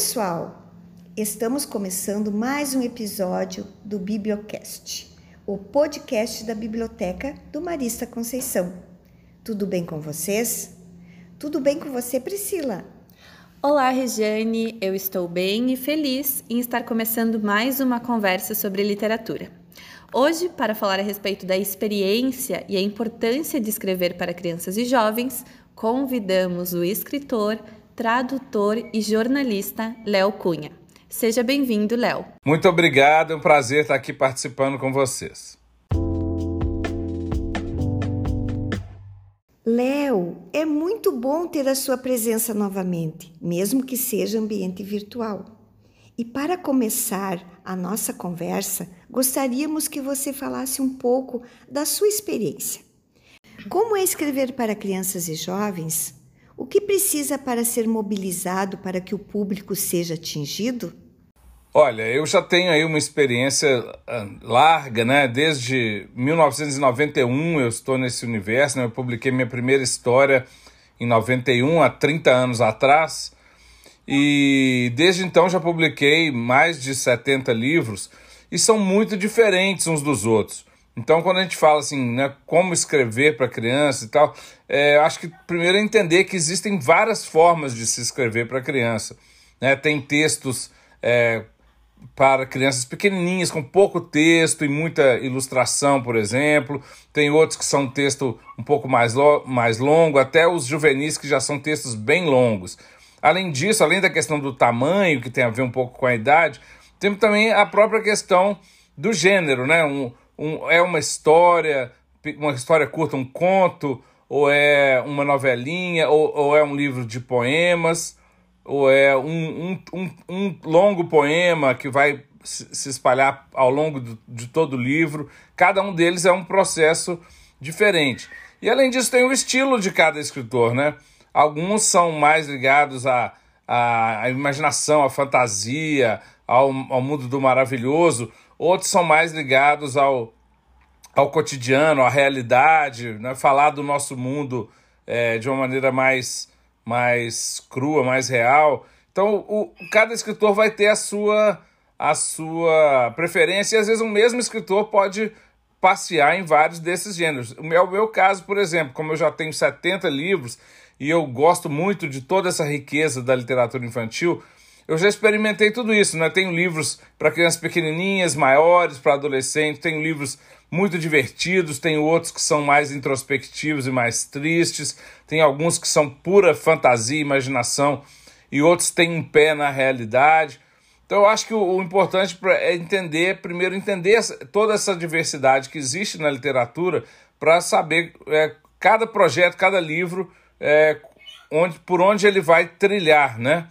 pessoal! Estamos começando mais um episódio do Bibliocast, o podcast da Biblioteca do Marista Conceição. Tudo bem com vocês? Tudo bem com você, Priscila? Olá, Regiane. Eu estou bem e feliz em estar começando mais uma conversa sobre literatura. Hoje, para falar a respeito da experiência e a importância de escrever para crianças e jovens, convidamos o escritor, tradutor e jornalista Léo Cunha. Seja bem-vindo, Léo. Muito obrigado, é um prazer estar aqui participando com vocês. Léo, é muito bom ter a sua presença novamente, mesmo que seja ambiente virtual. E para começar a nossa conversa, gostaríamos que você falasse um pouco da sua experiência. Como é escrever para crianças e jovens? O que precisa para ser mobilizado para que o público seja atingido? Olha, eu já tenho aí uma experiência ah, larga, né? Desde 1991 eu estou nesse universo, né? Eu publiquei minha primeira história em 91, há 30 anos atrás. E desde então já publiquei mais de 70 livros e são muito diferentes uns dos outros. Então, quando a gente fala assim, né, como escrever para criança e tal, é, acho que primeiro é entender que existem várias formas de se escrever para criança. Né? Tem textos é, para crianças pequenininhas, com pouco texto e muita ilustração, por exemplo. Tem outros que são texto um pouco mais, lo mais longo, até os juvenis que já são textos bem longos. Além disso, além da questão do tamanho, que tem a ver um pouco com a idade, temos também a própria questão do gênero, né? Um, um, é uma história, uma história curta, um conto, ou é uma novelinha, ou, ou é um livro de poemas ou é um, um, um, um longo poema que vai se espalhar ao longo do, de todo o livro. Cada um deles é um processo diferente. E além disso, tem o estilo de cada escritor, né? Alguns são mais ligados à, à, imaginação, à fantasia, ao, ao mundo do maravilhoso, outros são mais ligados ao, ao cotidiano, à realidade, né? falar do nosso mundo é, de uma maneira mais mais crua, mais real. Então, o, cada escritor vai ter a sua, a sua preferência, e às vezes o mesmo escritor pode passear em vários desses gêneros. O meu, o meu caso, por exemplo, como eu já tenho 70 livros e eu gosto muito de toda essa riqueza da literatura infantil, eu já experimentei tudo isso, né? Tenho livros para crianças pequenininhas, maiores, para adolescentes, tenho livros muito divertidos, tenho outros que são mais introspectivos e mais tristes, tem alguns que são pura fantasia, imaginação, e outros têm um pé na realidade. Então eu acho que o, importante é entender, primeiro entender toda essa diversidade que existe na literatura para saber é, cada projeto, cada livro, é, onde, por onde ele vai trilhar, né?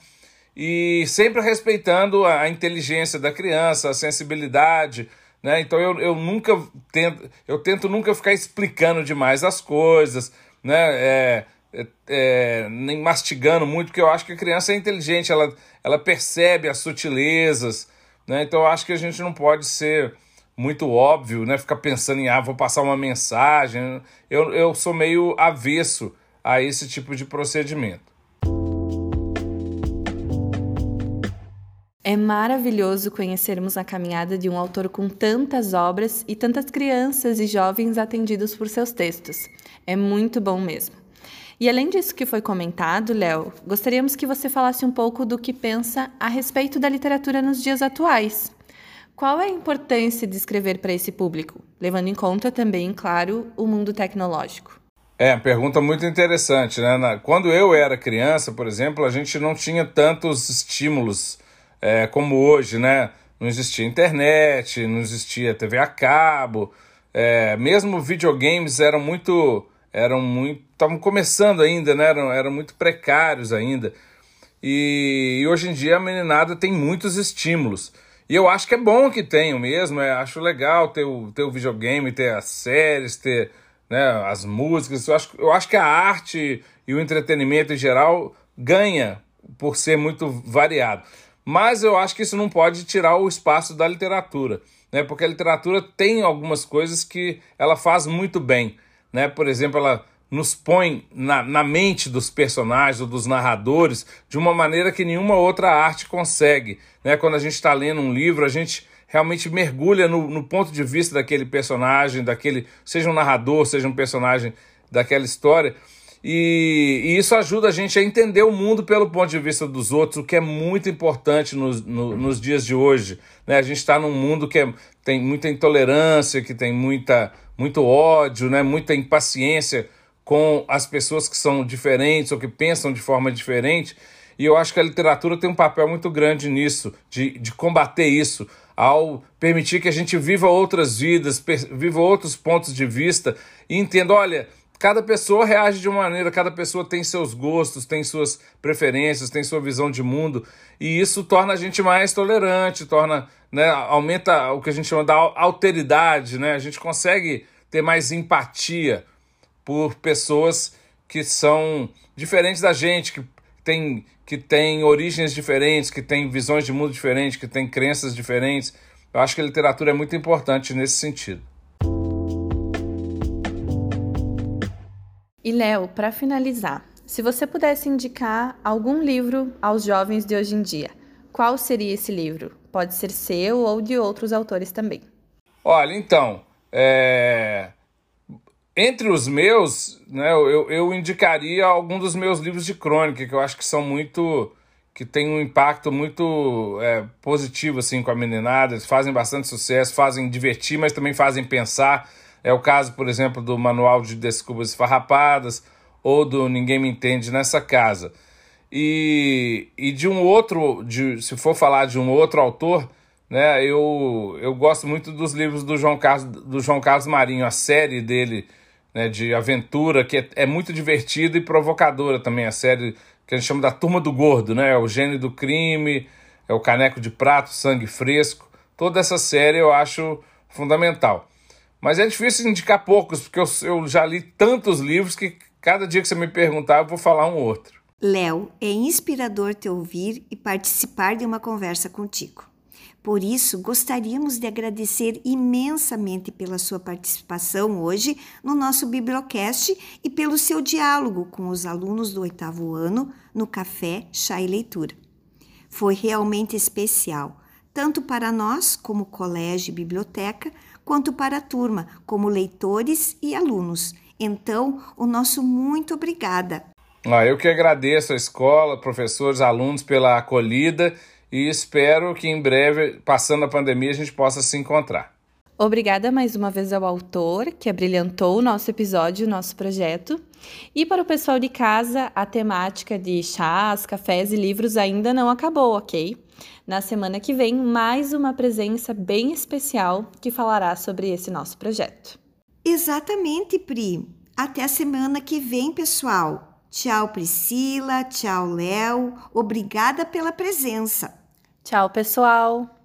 E sempre respeitando a inteligência da criança, a sensibilidade, né? Então eu, eu nunca tento, eu tento nunca ficar explicando demais as coisas, né? É, é, é, nem mastigando muito, porque eu acho que a criança é inteligente, ela, ela percebe as sutilezas, né? Então eu acho que a gente não pode ser muito óbvio, né? Ficar pensando em, ah, vou passar uma mensagem. Eu, eu sou meio avesso a esse tipo de procedimento. É maravilhoso conhecermos a caminhada de um autor com tantas obras e tantas crianças e jovens atendidos por seus textos. É muito bom mesmo. E além disso que foi comentado, Léo, gostaríamos que você falasse um pouco do que pensa a respeito da literatura nos dias atuais. Qual é a importância de escrever para esse público, levando em conta também, claro, o mundo tecnológico? É, pergunta muito interessante, né? Quando eu era criança, por exemplo, a gente não tinha tantos estímulos é, como hoje, né? Não existia internet, não existia TV a cabo, é, mesmo videogames eram muito, eram muito, estavam começando ainda, né? Eram, eram muito precários ainda. E, e, hoje em dia a meninada tem muitos estímulos. E eu acho que é bom que tenham mesmo, é, acho legal ter o, ter o videogame, ter as séries, ter né, as músicas. Eu acho, eu acho que a arte e o entretenimento em geral ganha por ser muito variado. Mas eu acho que isso não pode tirar o espaço da literatura, né? Porque a literatura tem algumas coisas que ela faz muito bem, né? Por exemplo, ela nos põe na, na mente dos personagens ou dos narradores de uma maneira que nenhuma outra arte consegue. Né? Quando a gente está lendo um livro, a gente realmente mergulha no, no, ponto de vista daquele personagem, daquele, seja um narrador, seja um personagem daquela história. E, e, isso ajuda a gente a entender o mundo pelo ponto de vista dos outros, o que é muito importante nos, no, nos dias de hoje. Né? A gente está num mundo que é, tem muita intolerância, que tem muita, muito ódio, né? muita impaciência com as pessoas que são diferentes ou que pensam de forma diferente. E eu acho que a literatura tem um papel muito grande nisso, de, de combater isso, ao permitir que a gente viva outras vidas, viva outros pontos de vista e entenda, olha, cada pessoa reage de uma maneira, cada pessoa tem seus gostos, tem suas preferências, tem sua visão de mundo, e isso torna a gente mais tolerante, torna, né, aumenta o que a gente chama da alteridade, né? A gente consegue ter mais empatia por pessoas que são diferentes da gente, que têm que tem origens diferentes, que têm visões de mundo diferentes, que têm crenças diferentes. Eu acho que a literatura é muito importante nesse sentido. E Léo, para finalizar, se você pudesse indicar algum livro aos jovens de hoje em dia, qual seria esse livro? Pode ser seu ou de outros autores também. Olha, então, é... Entre os meus, né, eu, eu indicaria algum dos meus livros de crônica, que eu acho que são muito. que tem um impacto muito é, positivo assim, com a meninada. Eles fazem bastante sucesso, fazem divertir, mas também fazem pensar. É o caso, por exemplo, do Manual de Desculpas Farrapadas ou do Ninguém Me Entende Nessa Casa. E, e de um outro, de, se for falar de um outro autor, né, eu, eu gosto muito dos livros do João Carlos, do João Carlos Marinho, a série dele né, de aventura, que é, é, muito divertida e provocadora também, a série que a gente chama da Turma do Gordo, né? É o Gênio do Crime, é o Caneco de Prato, Sangue Fresco. Toda essa série eu acho fundamental. Mas é difícil indicar poucos, porque eu, eu já li tantos livros que cada dia que você me perguntar eu vou falar um outro. Léo, é inspirador te ouvir e participar de uma conversa contigo. Por isso, gostaríamos de agradecer imensamente pela sua participação hoje no nosso Bibliocast e pelo seu diálogo com os alunos do oitavo ano no Café Chá e Leitura. Foi realmente especial, tanto para nós, como colégio e biblioteca, quanto para a turma, como leitores e alunos. Então, o nosso muito obrigada. Ah, eu que agradeço a escola, professores, alunos pela acolhida e espero que em breve, passando a pandemia, a gente possa se encontrar. Obrigada mais uma vez ao autor que abrilhantou o nosso episódio, o nosso projeto. E para o pessoal de casa, a temática de chás, cafés e livros ainda não acabou, ok? Na semana que vem, mais uma presença bem especial que falará sobre esse nosso projeto. Exatamente, Pri. Até a semana que vem, pessoal. Tchau, Priscila. Tchau, Léo. Obrigada pela presença. Tchau, pessoal!